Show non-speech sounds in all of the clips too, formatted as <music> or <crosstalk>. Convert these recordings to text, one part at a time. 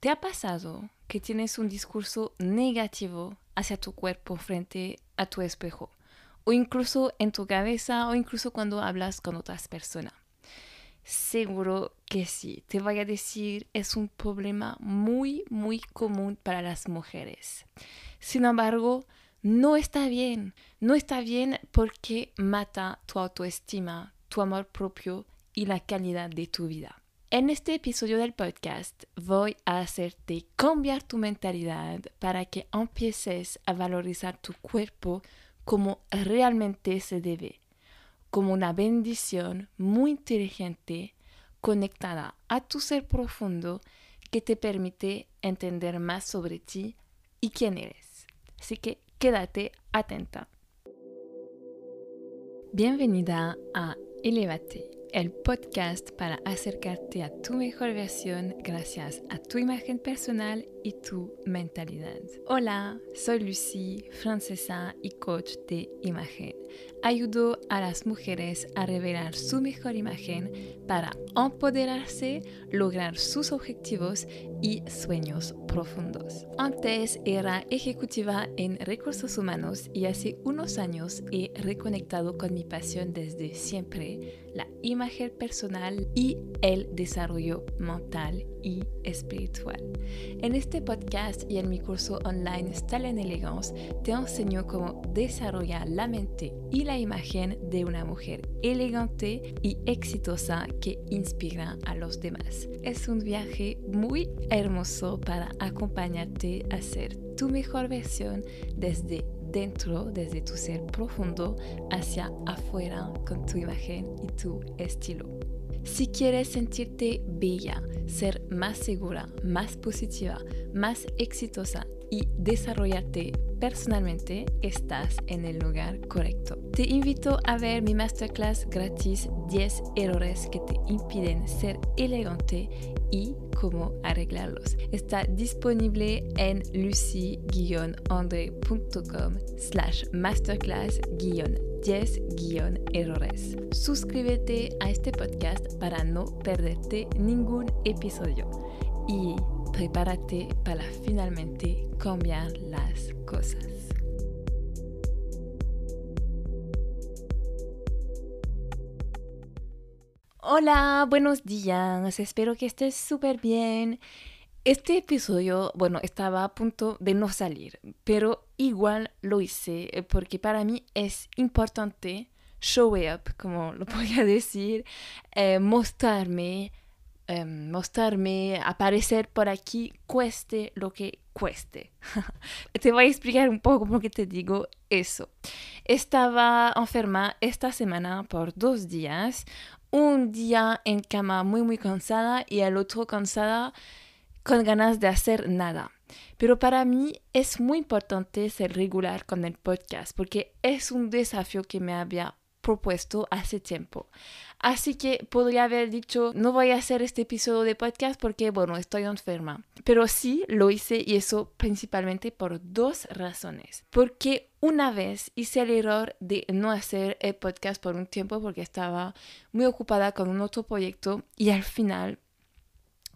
¿Te ha pasado que tienes un discurso negativo hacia tu cuerpo frente a tu espejo? O incluso en tu cabeza o incluso cuando hablas con otras personas. Seguro que sí. Te voy a decir, es un problema muy, muy común para las mujeres. Sin embargo, no está bien. No está bien porque mata tu autoestima, tu amor propio y la calidad de tu vida. En este episodio del podcast voy a hacerte cambiar tu mentalidad para que empieces a valorizar tu cuerpo como realmente se debe, como una bendición muy inteligente conectada a tu ser profundo que te permite entender más sobre ti y quién eres. Así que quédate atenta. Bienvenida a Elevate el podcast para acercarte a tu mejor versión gracias a tu imagen personal y tu mentalidad. Hola, soy Lucy, francesa y coach de imagen. Ayudo a las mujeres a revelar su mejor imagen para empoderarse, lograr sus objetivos y sueños profundos. Antes era ejecutiva en recursos humanos y hace unos años he reconectado con mi pasión desde siempre, la imagen personal y el desarrollo mental y espiritual. En este podcast y en mi curso online Style en Elegance te enseño cómo desarrollar la mente y la imagen de una mujer elegante y exitosa que inspira a los demás. Es un viaje muy hermoso para acompañarte a ser tu mejor versión desde dentro, desde tu ser profundo, hacia afuera con tu imagen y tu estilo. Si quieres sentirte bella, ser más segura, más positiva, más exitosa y desarrollarte personalmente, estás en el lugar correcto. Te invito a ver mi masterclass gratis 10 errores que te impiden ser elegante y cómo arreglarlos. Está disponible en lucy-andre.com slash masterclass-10-errores. Suscríbete a este podcast para no perderte ningún episodio y prepárate para finalmente cambiar las cosas. Hola, buenos días, espero que estés súper bien. Este episodio, bueno, estaba a punto de no salir, pero igual lo hice eh, porque para mí es importante show up, como lo <laughs> podría decir, eh, mostrarme, em, mostrarme, aparecer por aquí, cueste lo que cueste. <laughs> te voy a explicar un poco por qué te digo eso. Estaba enferma esta semana por dos días un día en cama muy muy cansada y el otro cansada con ganas de hacer nada. Pero para mí es muy importante ser regular con el podcast porque es un desafío que me había propuesto hace tiempo. Así que podría haber dicho, no voy a hacer este episodio de podcast porque, bueno, estoy enferma. Pero sí lo hice y eso principalmente por dos razones. Porque una vez hice el error de no hacer el podcast por un tiempo porque estaba muy ocupada con un otro proyecto y al final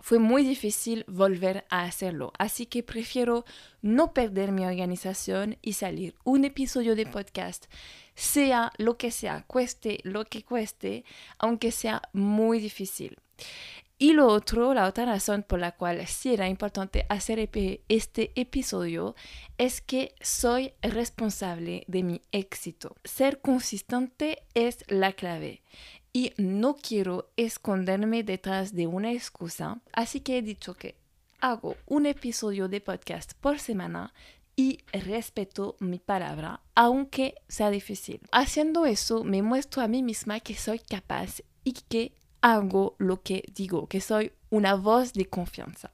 fue muy difícil volver a hacerlo. Así que prefiero no perder mi organización y salir un episodio de podcast sea lo que sea, cueste lo que cueste, aunque sea muy difícil. Y lo otro, la otra razón por la cual sí era importante hacer este episodio es que soy responsable de mi éxito. Ser consistente es la clave y no quiero esconderme detrás de una excusa, así que he dicho que hago un episodio de podcast por semana y respeto mi palabra, aunque sea difícil. Haciendo eso, me muestro a mí misma que soy capaz y que hago lo que digo, que soy una voz de confianza.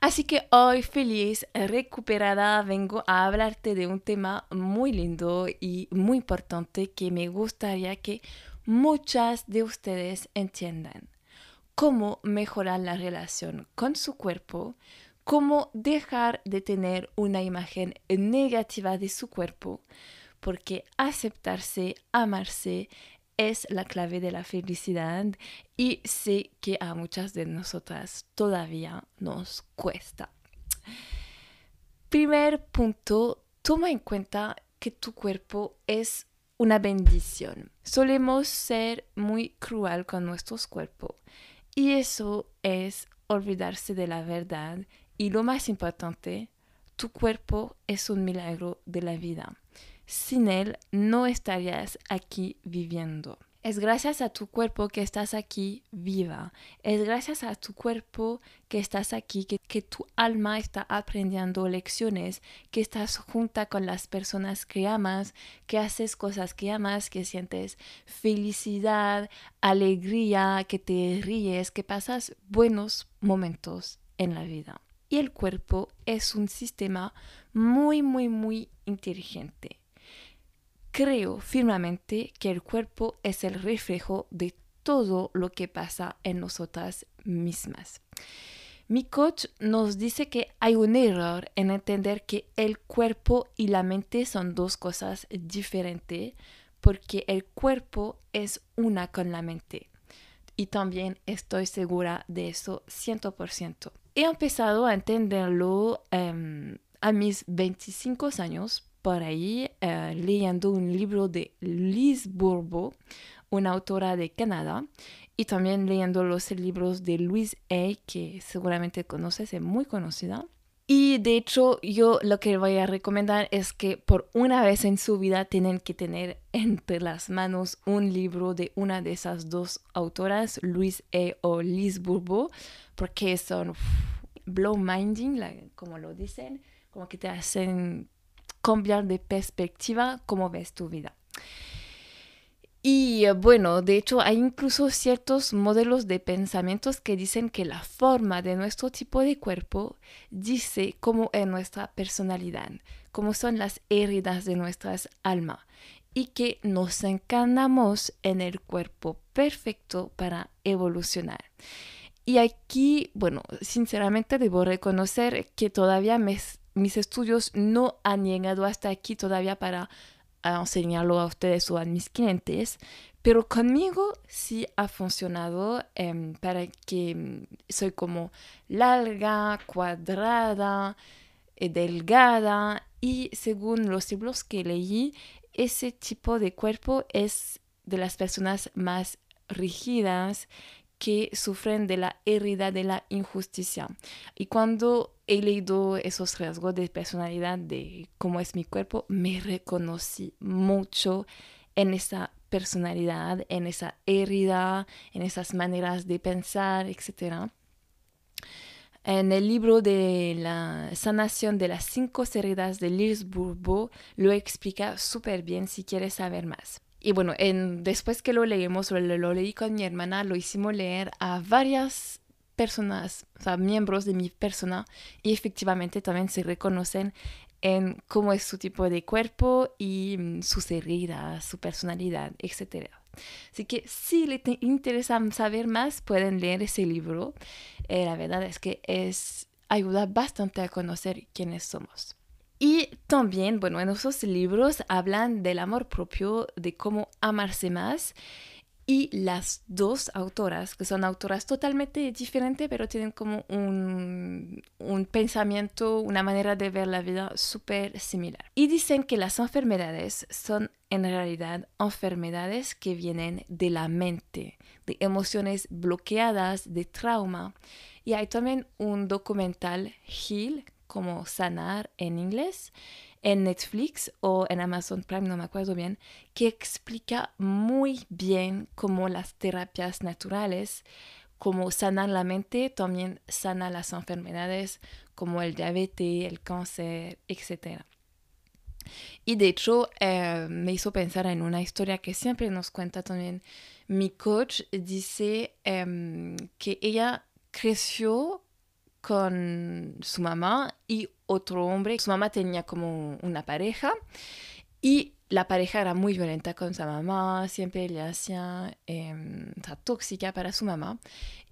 Así que hoy feliz, recuperada, vengo a hablarte de un tema muy lindo y muy importante que me gustaría que muchas de ustedes entiendan. Cómo mejorar la relación con su cuerpo, cómo dejar de tener una imagen negativa de su cuerpo, porque aceptarse, amarse es la clave de la felicidad y sé que a muchas de nosotras todavía nos cuesta. Primer punto, toma en cuenta que tu cuerpo es una bendición. Solemos ser muy cruel con nuestros cuerpos y eso es olvidarse de la verdad y lo más importante, tu cuerpo es un milagro de la vida. Sin él no estarías aquí viviendo. Es gracias a tu cuerpo que estás aquí viva. Es gracias a tu cuerpo que estás aquí, que, tu alma está aprendiendo lecciones, que estás junta con las personas que amas, que haces cosas que amas, que sientes felicidad, alegría, que te ríes, que pasas buenos momentos en la vida. Y el cuerpo es un sistema muy, muy, muy inteligente Creo firmemente que el cuerpo es el reflejo de todo lo que pasa en nosotras mismas. Mi coach nos dice que hay un error en entender que el cuerpo y la mente son dos cosas diferentes porque el cuerpo es una con la mente. Y también estoy segura de eso 100%. He empezado a entenderlo em, a mis 25 años por ahí eh, leyendo un libro de Liz Bourbeau, una autora de Canadá, y también leyendo los libros de Louise A, que seguramente conoces, es muy conocida. Y de hecho, yo lo que voy a recomendar es que por una vez en su vida tienen que tener entre las manos un libro de una de esas dos autoras, Louise A o Liz Bourbeau, porque son blow minding, como lo dicen, como que te hacen cambiar de perspectiva cómo ves tu vida. Y eh, bueno, de hecho hay incluso ciertos modelos de pensamientos que dicen que la forma de nuestro tipo de cuerpo dice cómo es nuestra personalidad, cómo son las heridas de nuestras almas y que nos encarnamos en el cuerpo perfecto para evolucionar. Y aquí, bueno, sinceramente debo reconocer que todavía me mis estudios no han llegado hasta aquí todavía para enseñarlo a ustedes o a mis clientes, pero conmigo sí ha funcionado em, para que mm, soy como larga, cuadrada, eh, delgada y según los libros que leí, ese tipo de cuerpo es de las personas más rígidas que sufren de la herida de la injusticia. Y cuando he leído esos rasgos de personalidad de cómo es mi cuerpo, me reconocí mucho en esa personalidad, en esa herida, en esas maneras de pensar, etc. En el libro de la sanación de las cinco heridas de Liz Bourbeau lo explica súper bien si quieres saber más. Y bueno, en, después que lo leímos, lo, lo leí con mi hermana, lo hicimos leer a varias personas, o sea, miembros de mi persona, y efectivamente también se reconocen en cómo es su tipo de cuerpo y mm, sus heridas, su personalidad, etc. Así que si les interesa saber más, pueden leer ese libro. Eh, la verdad es que es ayuda bastante a conocer quiénes somos. Y también, bueno, en esos libros hablan del amor propio, de cómo amarse más. Y las dos autoras, que son autoras totalmente diferentes, pero tienen como un, un pensamiento, una manera de ver la vida súper similar. Y dicen que las enfermedades son en realidad enfermedades que vienen de la mente, de emociones bloqueadas, de trauma. Y hay también un documental, Heal, como sanar en inglés, en Netflix o en Amazon Prime, no me acuerdo bien, que explica muy bien cómo las terapias naturales, como sanan la mente, también sanan las enfermedades como el diabetes, el cáncer, etc. Y de hecho eh, me hizo pensar en una historia que siempre nos cuenta también mi coach. Dice em, que ella creció con su mamá y otro hombre. Su mamá tenía como una pareja y la pareja era muy violenta con su mamá, siempre le hacía eh, tóxica para su mamá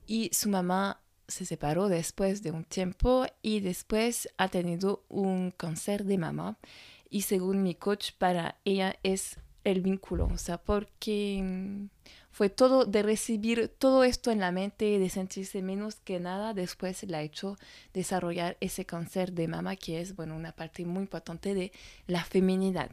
y su mamá se separó después de un tiempo y después ha tenido un cáncer de mama y según mi coach para ella es el vínculo, o sea, porque fue todo de recibir todo esto en la mente, de sentirse menos que nada, después le ha hecho desarrollar ese cáncer de mama que es, bueno, una parte muy importante de la feminidad.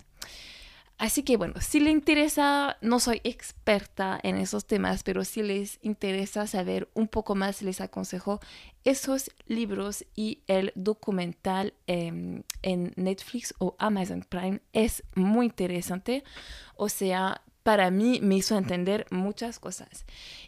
Así que bueno, si le interesa, no soy experta en esos temas, pero si les interesa saber un poco más, les aconsejo esos libros y el documental em, en Netflix o Amazon Prime. Es muy interesante. O sea, para mí me hizo entender muchas cosas.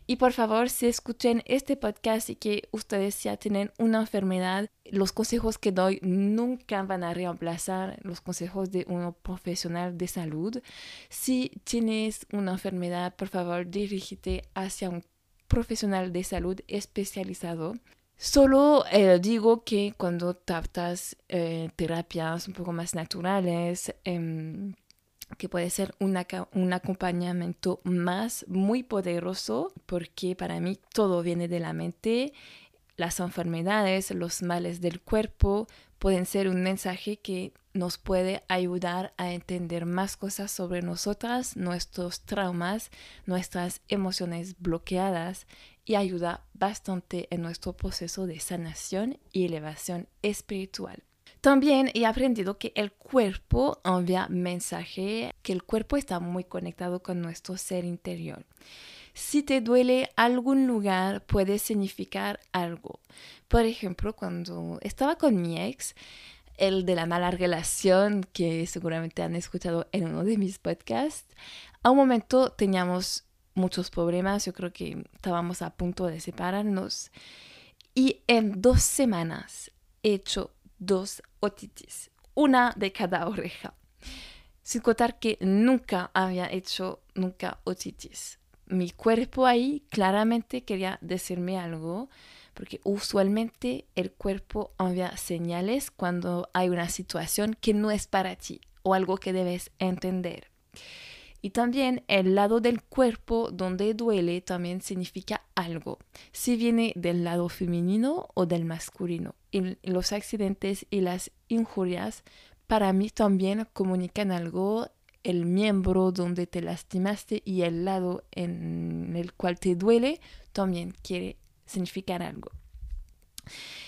Y por favor, si escuchen este podcast y que ustedes ya tienen una enfermedad, los consejos que doy nunca van a reemplazar los consejos de un profesional de salud. Si tienes una enfermedad, por favor, dirígete hacia un profesional de salud especializado. Solo eh, digo que cuando tratas eh, terapias un poco más naturales, em, que puede ser un acompañamiento más muy poderoso porque para mí todo viene de la mente. Las enfermedades, los males del cuerpo pueden ser un mensaje que nos puede ayudar a entender más cosas sobre nosotras, nuestros traumas, nuestras emociones bloqueadas y ayuda bastante en nuestro proceso de sanación y elevación espiritual. También he aprendido que el cuerpo envía mensaje, que el cuerpo está muy conectado con nuestro ser interior. Si te duele algún lugar, puede significar algo. Por ejemplo, cuando estaba con mi ex, el de la mala relación, que seguramente han escuchado en uno de mis podcasts, a un momento teníamos muchos problemas, yo creo que estábamos a punto de separarnos. Y en dos semanas he hecho dos otitis, una de cada oreja. Sin contar que nunca había hecho nunca otitis. Mi cuerpo ahí claramente quería decirme algo, porque usualmente el cuerpo envía señales cuando hay una situación que no es para ti o algo que debes entender. Y también el lado del cuerpo donde duele también significa algo, si viene del lado femenino o del masculino. Y los accidentes y las injurias para mí también comunican algo, el miembro donde te lastimaste y el lado en el cual te duele también quiere significar algo.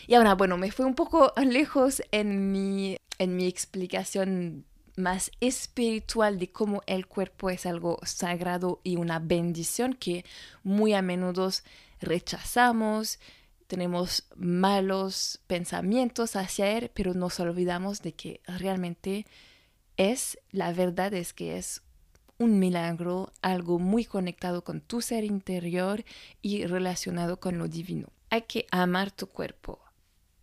Y ahora, bueno, me fui un poco <laughs> lejos en mi, en mi explicación más espiritual de cómo el cuerpo es algo sagrado y una bendición que muy a menudo rechazamos, tenemos malos pensamientos hacia él, pero nos olvidamos de que realmente es, la verdad es que es un milagro, algo muy conectado con tu ser interior y relacionado con lo divino. Hay que amar tu cuerpo,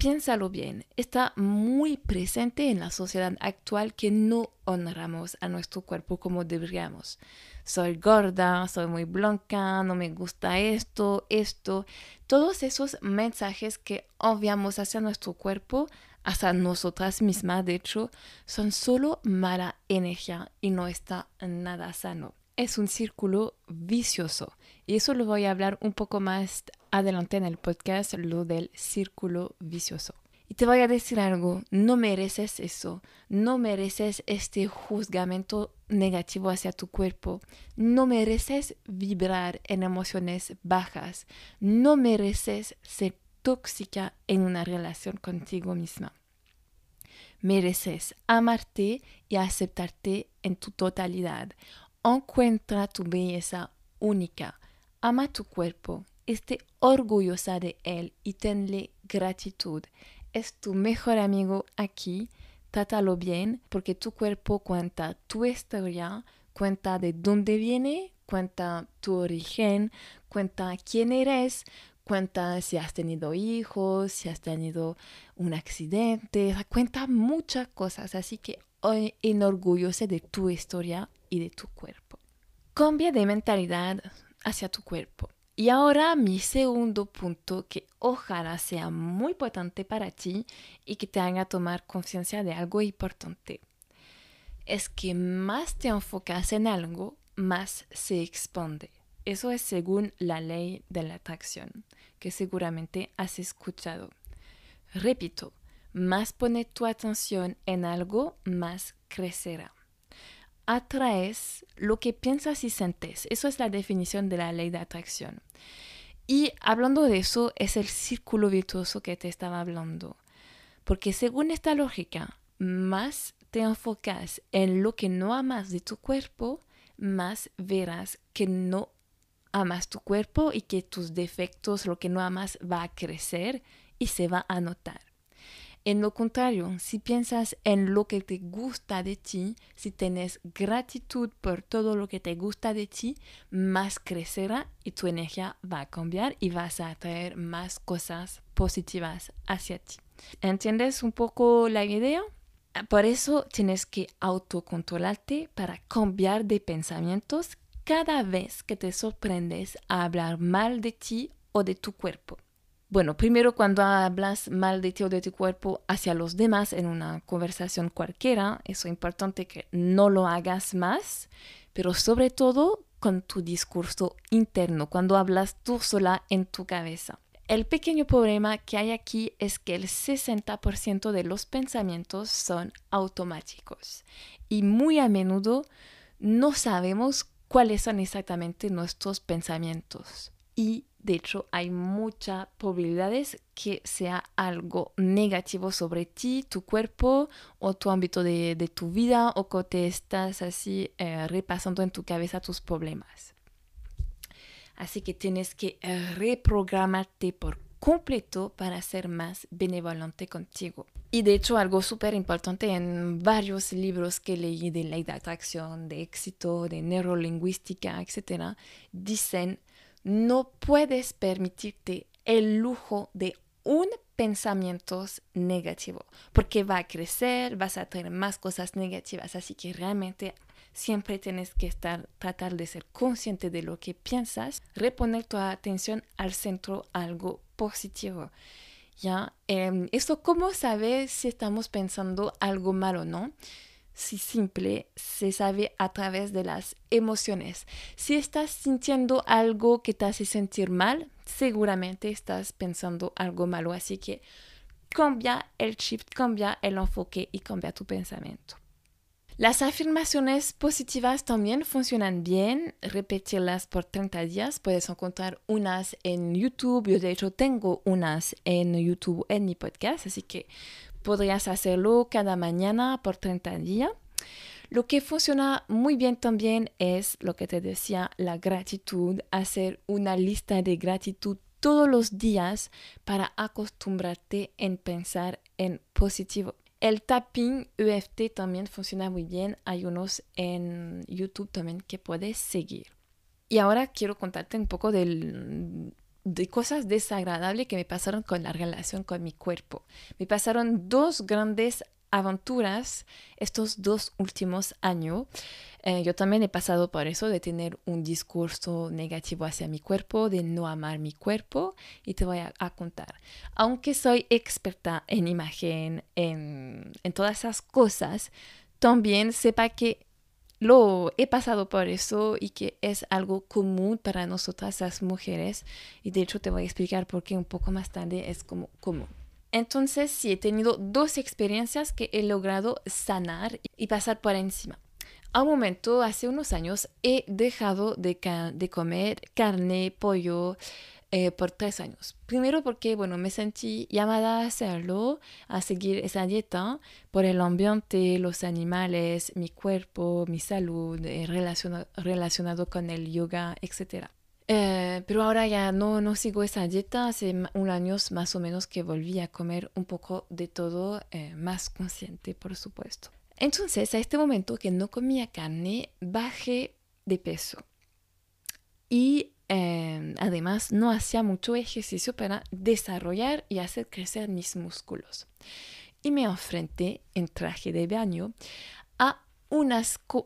piénsalo bien, está muy presente en la sociedad actual que no honramos a nuestro cuerpo como deberíamos. Soy gorda, soy muy blanca, no me gusta esto, esto. Todos esos mensajes que obviamos hacia nuestro cuerpo, hacia nosotras mismas, de hecho, son solo mala energía y no está nada sano es un círculo vicioso. Y eso lo voy a hablar un poco más adelante en el podcast, lo del círculo vicioso. Y te voy a decir algo, no mereces eso, no mereces este juzgamiento negativo hacia tu cuerpo, no mereces vibrar en emociones bajas, no mereces ser tóxica en una relación contigo misma. Mereces amarte y aceptarte en tu totalidad. Encuentra tu belleza única. Ama tu cuerpo. Esté orgullosa de él y tenle gratitud. Es tu mejor amigo aquí. Trátalo bien porque tu cuerpo cuenta tu historia, cuenta de dónde viene, cuenta tu origen, cuenta quién eres, cuenta si has tenido hijos, si has tenido un accidente, cuenta muchas cosas. Así que enorgullece de tu historia y de tu cuerpo. Cambia de mentalidad hacia tu cuerpo. Y ahora mi segundo punto que ojalá sea muy potente para ti y que te haga tomar conciencia de algo importante. Es que más te enfocas en algo, más se expande. Eso es según la ley de la atracción, que seguramente has escuchado. Repito, más pone tu atención en algo, más crecerá. Atraes lo que piensas y sientes. Eso es la definición de la ley de atracción. Y hablando de eso, es el círculo virtuoso que te estaba hablando. Porque según esta lógica, más te enfocas en lo que no amas de tu cuerpo, más verás que no amas tu cuerpo y que tus defectos, lo que no amas, va a crecer y se va a notar. En lo contrario, si piensas en lo que te gusta de ti, si tienes gratitud por todo lo que te gusta de ti, más crecerá y tu energía va a cambiar y vas a atraer más cosas positivas hacia ti. ¿Entiendes un poco la idea? Por eso tienes que autocontrolarte para cambiar de pensamientos cada vez que te sorprendes a hablar mal de ti o de tu cuerpo. Bueno, primero cuando hablas mal de ti o de tu cuerpo hacia los demás en una conversación cualquiera, es importante que no lo hagas más, pero sobre todo con tu discurso interno, cuando hablas tú sola en tu cabeza. El pequeño problema que hay aquí es que el 60% de los pensamientos son automáticos y muy a menudo no sabemos cuáles son exactamente nuestros pensamientos. Y de hecho hay muchas probabilidades que sea algo negativo sobre ti, tu cuerpo o tu ámbito de, tu vida o que te estás así eh, repasando en tu cabeza tus problemas. Así que tienes que eh, reprogramarte por completo para ser más benevolente contigo. Y de hecho algo súper importante en varios libros que leí de ley de atracción, de éxito, de neurolingüística, etc., dicen no puedes permitirte el lujo de un pensamiento negativo, porque va a crecer, vas a tener más cosas negativas, así que realmente siempre tienes que estar, tratar de ser consciente de lo que piensas, reponer tu atención al centro, algo positivo. ¿Ya? Eh, esto, ¿cómo sabes si estamos pensando algo malo o no? Si simple, se sabe a través de las emociones. Si estás sintiendo algo que te hace sentir mal, seguramente estás pensando algo malo. Así que cambia el shift, cambia el enfoque y cambia tu pensamiento. Las afirmaciones positivas también funcionan bien. Repetirlas por 30 días. Puedes encontrar unas en YouTube. Yo de hecho tengo unas en YouTube en mi podcast. Así que podrías hacerlo cada mañana por 30 días. Lo que funciona muy bien también es lo que te decía, la gratitud. Hacer una lista de gratitud todos los días para acostumbrarte en pensar en positivo. El tapping EFT también funciona muy bien. Hay unos en YouTube también que puedes seguir. Y ahora quiero contarte un poco de cosas desagradables que me pasaron con la relación con mi cuerpo. Me pasaron dos grandes aventuras estos dos últimos años. Eh, yo también he pasado por eso de tener un discurso negativo hacia mi cuerpo, de no amar mi cuerpo y te voy a, contar. Aunque soy experta en imagen, en, en todas esas cosas, también sepa que lo he pasado por eso y que es algo común para nosotras las mujeres y de hecho te voy a explicar por qué un poco más tarde es como común. Entonces sí he tenido dos experiencias que he logrado sanar y pasar por encima. A un momento, hace unos años, he dejado de, comer carne, pollo, eh, por tres años. Primero porque, bueno, me sentí llamada a hacerlo, a seguir esa dieta por el ambiente, los animales, mi cuerpo, mi salud, eh, relacionado con el yoga, etc. Eh, pero ahora ya no, no sigo esa dieta. Hace un año más o menos que volví a comer un poco de todo, más consciente, por supuesto. Entonces, a este momento que no comía carne, bajé de peso. Y em, además no hacía mucho ejercicio para desarrollar y hacer crecer mis músculos. Y me enfrenté en traje de baño a,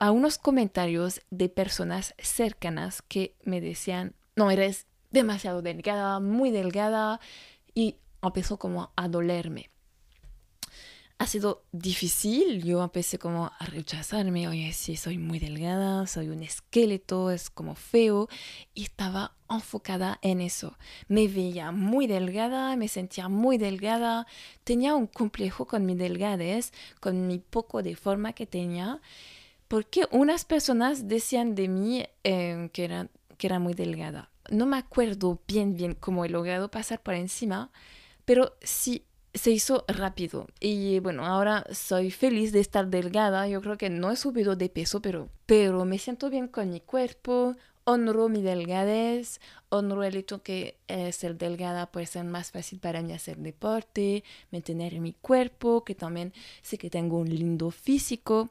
a unos comentarios de personas cercanas que me decían, no, eres demasiado delgada, muy delgada, y empezó como a dolerme ha sido difícil. Yo empecé como a rechazarme, oye, sí, soy muy delgada, soy un esqueleto, es como feo. Y estaba enfocada en eso. Me veía muy delgada, me sentía muy delgada, tenía un complejo con mi delgadez, con mi poco de forma que tenía. porque unas personas decían de mí eh, que, era, que era muy delgada. No me acuerdo bien, bien cómo he logrado pasar por encima, pero sí se hizo rápido. Y bueno, ahora soy feliz de estar delgada. Yo creo que no he subido de peso, pero, pero me siento bien con mi cuerpo. Honro mi delgadez, honro el hecho que ser delgada puede ser más fácil para mí hacer deporte, mantener mi cuerpo, que también sé que tengo un lindo físico.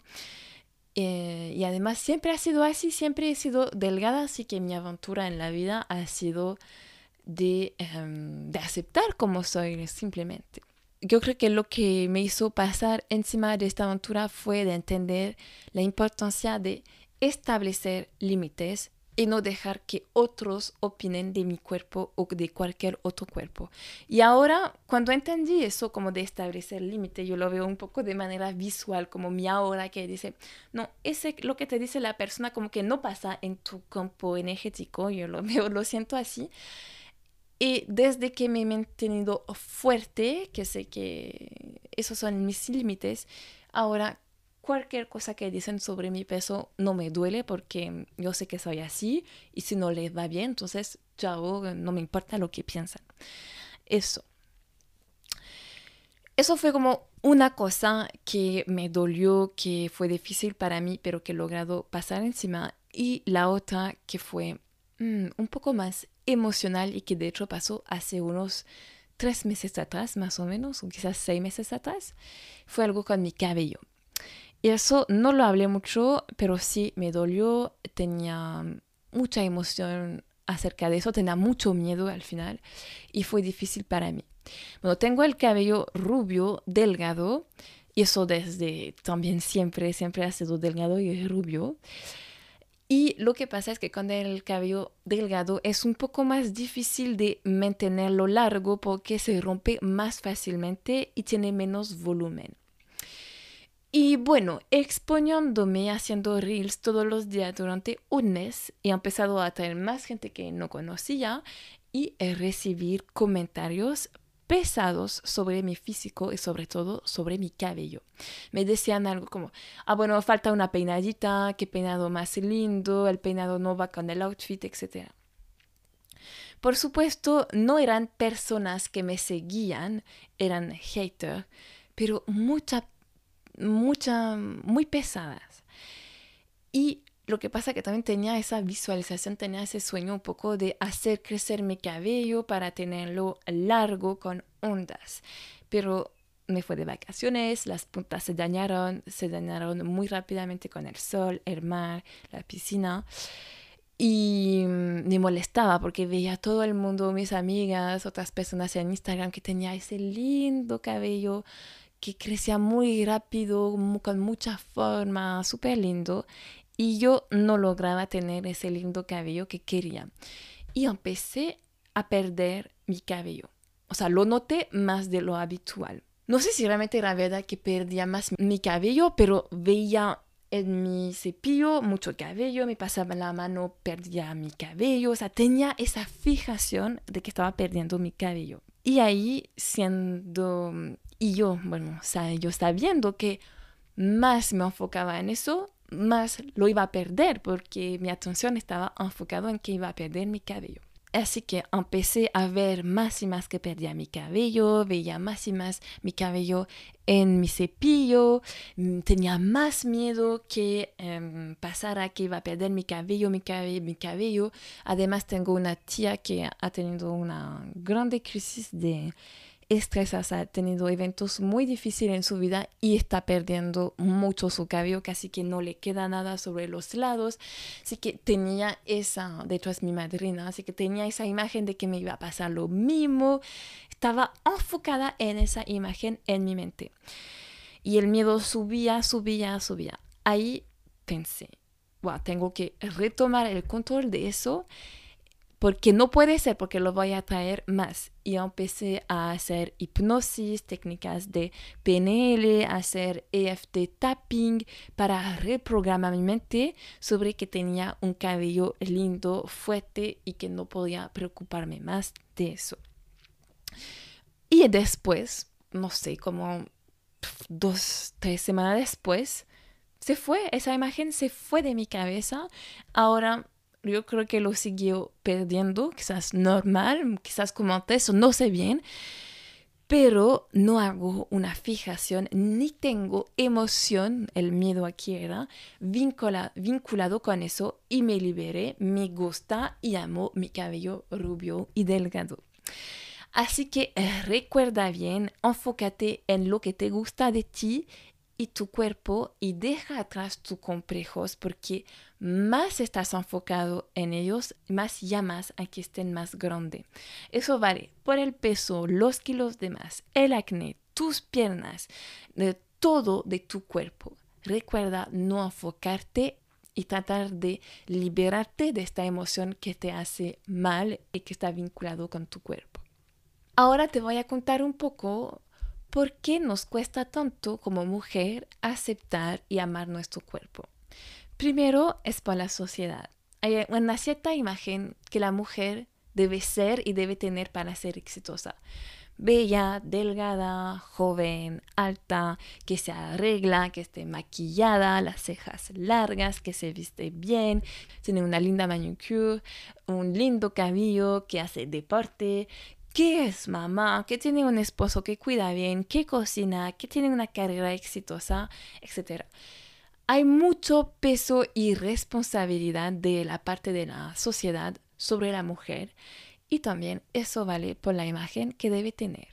Eh, y además siempre ha sido así, siempre he sido delgada, así que mi aventura en la vida ha sido de, em, de aceptar como soy simplemente yo creo que lo que me hizo pasar encima de esta aventura fue de entender la importancia de establecer límites y no dejar que otros opinen de mi cuerpo o de cualquier otro cuerpo. Y ahora, cuando entendí eso como de establecer límites, yo lo veo un poco de manera visual, como mi ahora que dice, no, ese lo que te dice la persona como que no pasa en tu campo energético, yo lo <laughs> veo, lo siento así. Y desde que me he mantenido fuerte, que sé que esos son mis límites, ahora cualquier cosa que dicen sobre mi peso no me duele porque yo sé que soy así y si no les va bien, entonces chao, no me importa lo que piensan. Eso. Eso fue como una cosa que me dolió, que fue difícil para mí, pero que he logrado pasar encima. Y la otra que fue mm, un poco más emocional y que de hecho pasó hace unos tres meses atrás, más o menos, o quizás seis meses atrás, fue algo con mi cabello. Y eso no lo hablé mucho, pero sí me dolió, tenía mucha emoción acerca de eso, tenía mucho miedo al final y fue difícil para mí. Bueno, tengo el cabello rubio, delgado, y eso desde también siempre, siempre ha sido delgado y rubio. Y lo que pasa es que con el cabello delgado es un poco más difícil de mantenerlo largo porque se rompe más fácilmente y tiene menos volumen. Y bueno, exponiéndome haciendo reels todos los días durante un mes, he empezado a tener más gente que no conocía y a recibir comentarios pesados sobre mi físico y sobre todo sobre mi cabello. Me decían algo como, ah bueno, falta una peinadita, qué peinado más lindo, el peinado no va con el outfit, etc. Por supuesto, no eran personas que me seguían, eran haters, pero mucha, mucha, muy pesadas. Y lo que pasa que también tenía esa visualización, tenía ese sueño un poco de hacer crecer mi cabello para tenerlo largo con ondas. Pero me fue de vacaciones, las puntas se dañaron, se dañaron muy rápidamente con el sol, el mar, la piscina. Y mm, me molestaba porque veía todo el mundo, mis amigas, otras personas en Instagram que tenía ese lindo cabello que crecía muy rápido, con mucha forma, súper lindo y yo no lograba tener ese lindo cabello que quería. Y empecé a perder mi cabello. O sea, lo noté más de lo habitual. No sé si realmente era verdad que perdía más mi cabello, pero veía en mi cepillo mucho cabello, me pasaba la mano, perdía mi cabello, o sea, tenía esa fijación de que estaba perdiendo mi cabello. Y ahí, siendo, y yo, bueno, o sea, yo sabiendo que más me enfocaba en eso, más lo iba a perder porque mi atención estaba enfocada en que iba a perder mi cabello. Así que empecé a ver más y más que perdía mi cabello, veía más y más mi cabello en mi cepillo, mm, tenía más miedo que em, pasara que iba a perder mi cabello, mi cabello, mi cabello. Además tengo una tía que ha tenido una grande crisis de estrés, ha tenido eventos muy difíciles en su vida y está perdiendo mucho su cabello, casi que no le queda nada sobre los lados. Así que tenía esa, de hecho mi madrina, así que tenía esa imagen de que me iba a pasar lo mismo. Estaba enfocada en esa imagen en mi mente. Y el miedo subía, subía, subía. Ahí pensé, wow, tengo que retomar el control de eso porque no puede ser, porque lo voy a traer más. Y empecé a hacer hipnosis, técnicas de PNL, hacer EFT tapping para reprogramar mi mente sobre que tenía un cabello lindo, fuerte y que no podía preocuparme más de eso. Y después, no sé, como dos, tres semanas después, se fue, esa imagen se fue de mi cabeza. Ahora yo creo que lo siguió perdiendo, quizás normal, quizás como antes, no sé bien, pero no hago una fijación ni tengo emoción, el miedo aquí era, vinculado con eso y me liberé, me gusta y amo mi cabello rubio y delgado. Así que eh, recuerda bien, enfócate en lo que te gusta de ti y tu cuerpo y deja atrás tus complejos porque más estás enfocado en ellos, más llamas a que estén más grandes. Eso vale por el peso, los kilos de más, el acné, tus piernas, de todo de tu cuerpo. Recuerda no enfocarte y tratar de liberarte de esta emoción que te hace mal y que está vinculado con tu cuerpo. Ahora te voy a contar un poco ¿Por qué nos cuesta tanto como mujer aceptar y amar nuestro cuerpo? Primero es por la sociedad. Hay una cierta imagen que la mujer debe ser y debe tener para ser exitosa. Bella, delgada, joven, alta, que se arregla, que esté maquillada, las cejas largas, que se viste bien, tiene una linda manicure, un lindo cabello, que hace deporte, ¿Qué es mamá? ¿Qué tiene un esposo que cuida bien? ¿Qué cocina? ¿Qué tiene una carrera exitosa? Etcétera. Hay mucho peso y responsabilidad de la parte de la sociedad sobre la mujer y también eso vale por la imagen que debe tener.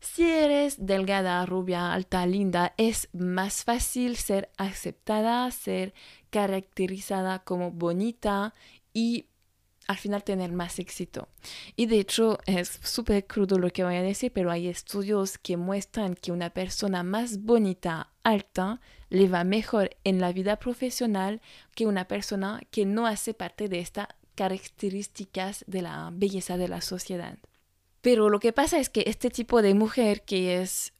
Si eres delgada, rubia, alta, linda, es más fácil ser aceptada, ser caracterizada como bonita y al final tener más éxito. Y de hecho es súper crudo lo que voy a decir, pero hay estudios que muestran que una persona más bonita, alta, le va mejor en la vida profesional que una persona que no hace parte de estas características de la belleza de la sociedad. Pero lo que pasa es que este tipo de mujer que es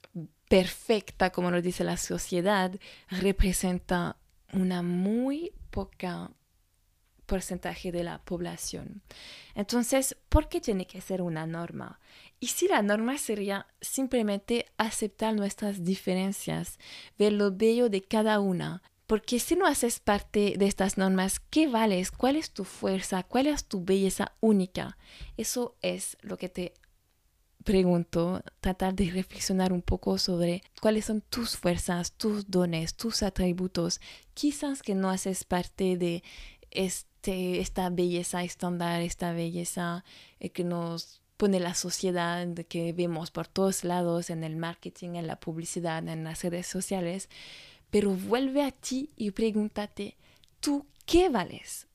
perfecta, como lo dice la sociedad, representa una muy poca porcentaje de la población. Entonces, ¿por qué tiene que ser una norma? Y si la norma sería simplemente aceptar nuestras diferencias, ver lo bello de cada una, porque si no haces parte de estas normas, ¿qué vales? ¿Cuál es tu fuerza? ¿Cuál es tu belleza única? Eso es lo que te pregunto, tratar de reflexionar un poco sobre cuáles son tus fuerzas, tus dones, tus atributos. Quizás que no haces parte de este, esta belleza estándar, esta belleza eh, que nos pone la sociedad, que vemos por todos lados en el marketing, en la publicidad, en las redes sociales, pero vuelve a ti y pregúntate, ¿tú qué vales?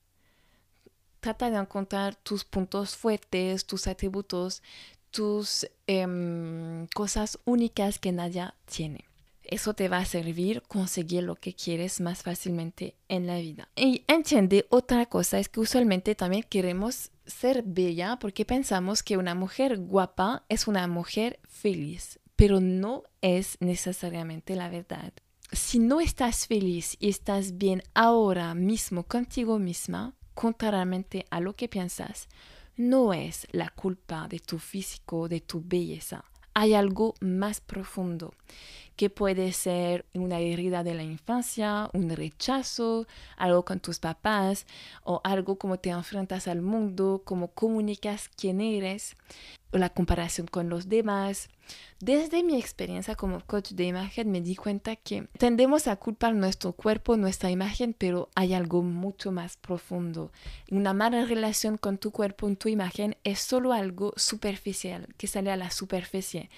Trata de encontrar tus puntos fuertes, tus atributos, tus em, cosas únicas que nadie tiene. Eso te va a servir conseguir lo que quieres más fácilmente en la vida. Y entiende otra cosa, es que usualmente también queremos ser bella porque pensamos que una mujer guapa es una mujer feliz, pero no es necesariamente la verdad. Si no estás feliz y estás bien ahora mismo contigo misma, contrariamente a lo que piensas, no es la culpa de tu físico, de tu belleza. Hay algo más profundo que puede ser una herida de la infancia, un rechazo, algo con tus papás o algo como te enfrentas al mundo, cómo comunicas quién eres, o la comparación con los demás. Desde mi experiencia como coach de imagen me di cuenta que tendemos a culpar nuestro cuerpo, nuestra imagen, pero hay algo mucho más profundo. Una mala relación con tu cuerpo y tu imagen es solo algo superficial, que sale a la superficie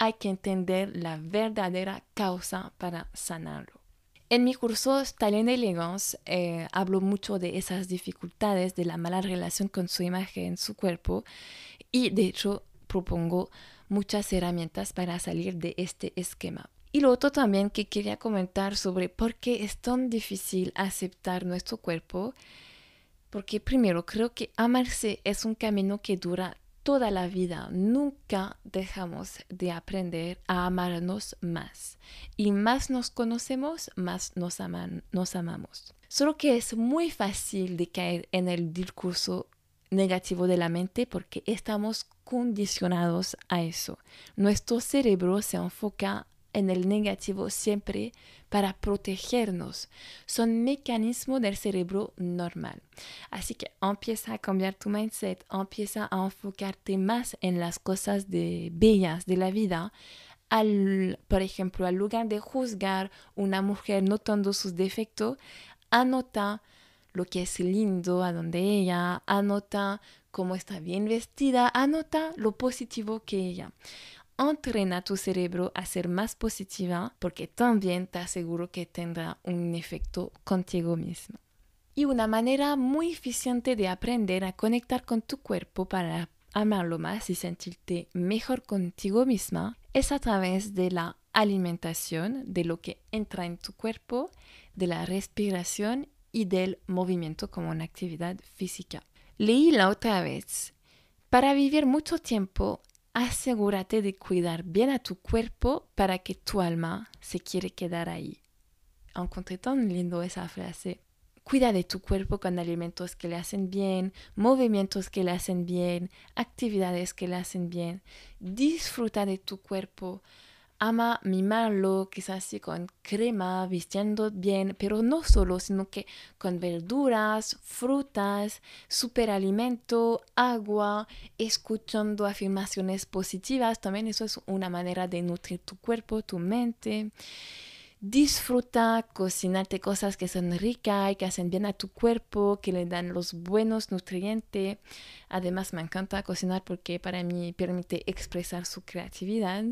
hay que entender la verdadera causa para sanarlo. En mi curso Style Elegance eh, hablo mucho de esas dificultades, de la mala relación con su imagen, su cuerpo y de hecho propongo muchas herramientas para salir de este esquema. Y lo otro también que quería comentar sobre por qué es tan difícil aceptar nuestro cuerpo, porque primero creo que amarse es un camino que dura toda la vida nunca dejamos de aprender a amarnos más. Y más nos conocemos, más nos, nos amamos. Solo que es muy fácil de caer en el discurso negativo de la mente porque estamos condicionados a eso. Nuestro cerebro se enfoca en el negativo siempre para protegernos. Son mecanismos del cerebro normal. Así que empieza a cambiar tu mindset, empieza a enfocarte más en las cosas de bellas de la vida. Al, por ejemplo, al lugar de juzgar una mujer notando sus defectos, anota lo que es lindo a donde ella, anota cómo está bien vestida, anota lo positivo que ella entrena tu cerebro a ser más positiva porque también te aseguro que tendrá un efecto contigo mismo. Y una manera muy eficiente de aprender a conectar con tu cuerpo para amarlo más y sentirte mejor contigo misma es a través de la alimentación, de lo que entra en tu cuerpo, de la respiración y del movimiento como una actividad física. Leí la otra vez, para vivir mucho tiempo asegúrate de cuidar bien a tu cuerpo para que tu alma se quiere quedar ahí. Encontré tan lindo esa frase. Cuida de tu cuerpo con alimentos que le hacen bien, movimientos que le hacen bien, actividades que le hacen bien. Disfruta de tu cuerpo ama mimarlo, quizás así con crema, vistiendo bien, pero no solo, sino que con verduras, frutas, superalimento, agua, escuchando afirmaciones positivas, también eso es una manera de nutrir tu cuerpo, tu mente. Disfruta, cocinarte cosas que son ricas y que hacen bien a tu cuerpo, que le dan los buenos nutrientes. Además, me encanta cocinar porque para mí permite expresar su creatividad.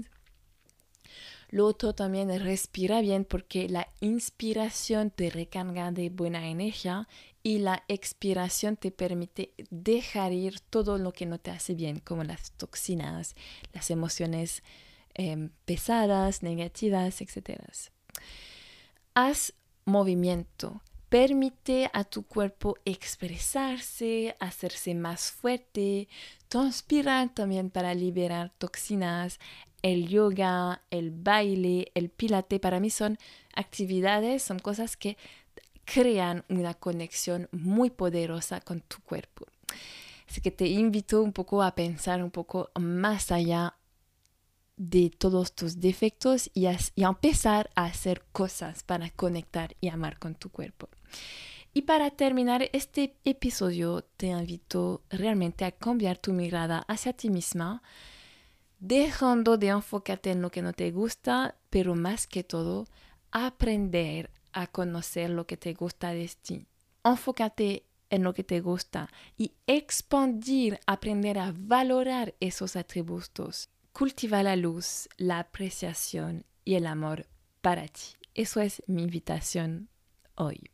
Lo otro también es respira bien porque la inspiración te recarga de buena energía y la expiración te permite dejar ir todo lo que no te hace bien, como las toxinas, las emociones em, pesadas, negativas, etc. Haz movimiento. Permite a tu cuerpo expresarse, hacerse más fuerte, transpirar también para liberar toxinas, el yoga, el baile, el pilate, para mí son actividades, son cosas que crean una conexión muy poderosa con tu cuerpo. Así que te invito un poco a pensar un poco más allá de todos tus defectos y a, y a empezar a hacer cosas para conectar y amar con tu cuerpo. Y para terminar este episodio, te invito realmente a cambiar tu mirada hacia ti misma dejando de enfocarte en lo que no te gusta, pero más que todo, aprender a conocer lo que te gusta de ti. Enfócate en lo que te gusta y expandir, aprender a valorar esos atributos. Cultiva la luz, la apreciación y el amor para ti. Eso es mi invitación hoy.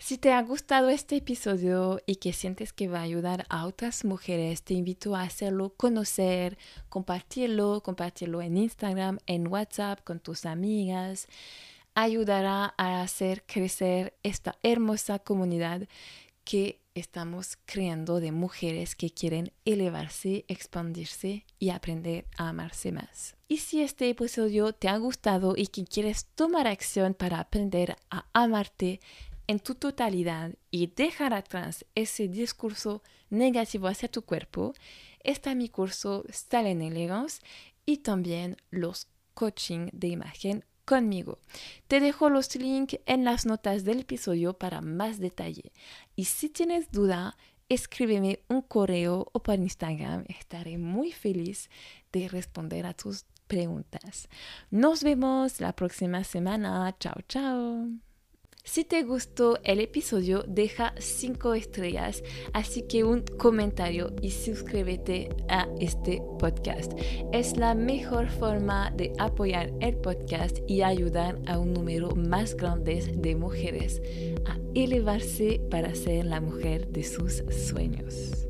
Si te ha gustado este episodio y que sientes que va a ayudar a otras mujeres, te invito a hacerlo conocer, compartirlo, compartirlo en Instagram, en WhatsApp, con tus amigas. Ayudará a hacer crecer esta hermosa comunidad que estamos creando de mujeres que quieren elevarse, expandirse y aprender a amarse más. Y si este episodio te ha gustado y que quieres tomar acción para aprender a amarte, en tu totalidad y dejar atrás ese discurso negativo hacia tu cuerpo, está mi curso Style en Elegance y también los coaching de imagen conmigo. Te dejo los links en las notas del episodio para más detalle. Y si tienes duda, escríbeme un correo o por Instagram. Estaré muy feliz de responder a tus preguntas. Nos vemos la próxima semana. Chao, chao. Si te gustó el episodio, deja 5 estrellas, así que un comentario y suscríbete a este podcast. Es la mejor forma de apoyar el podcast y ayudar a un número más grande de mujeres a elevarse para ser la mujer de sus sueños.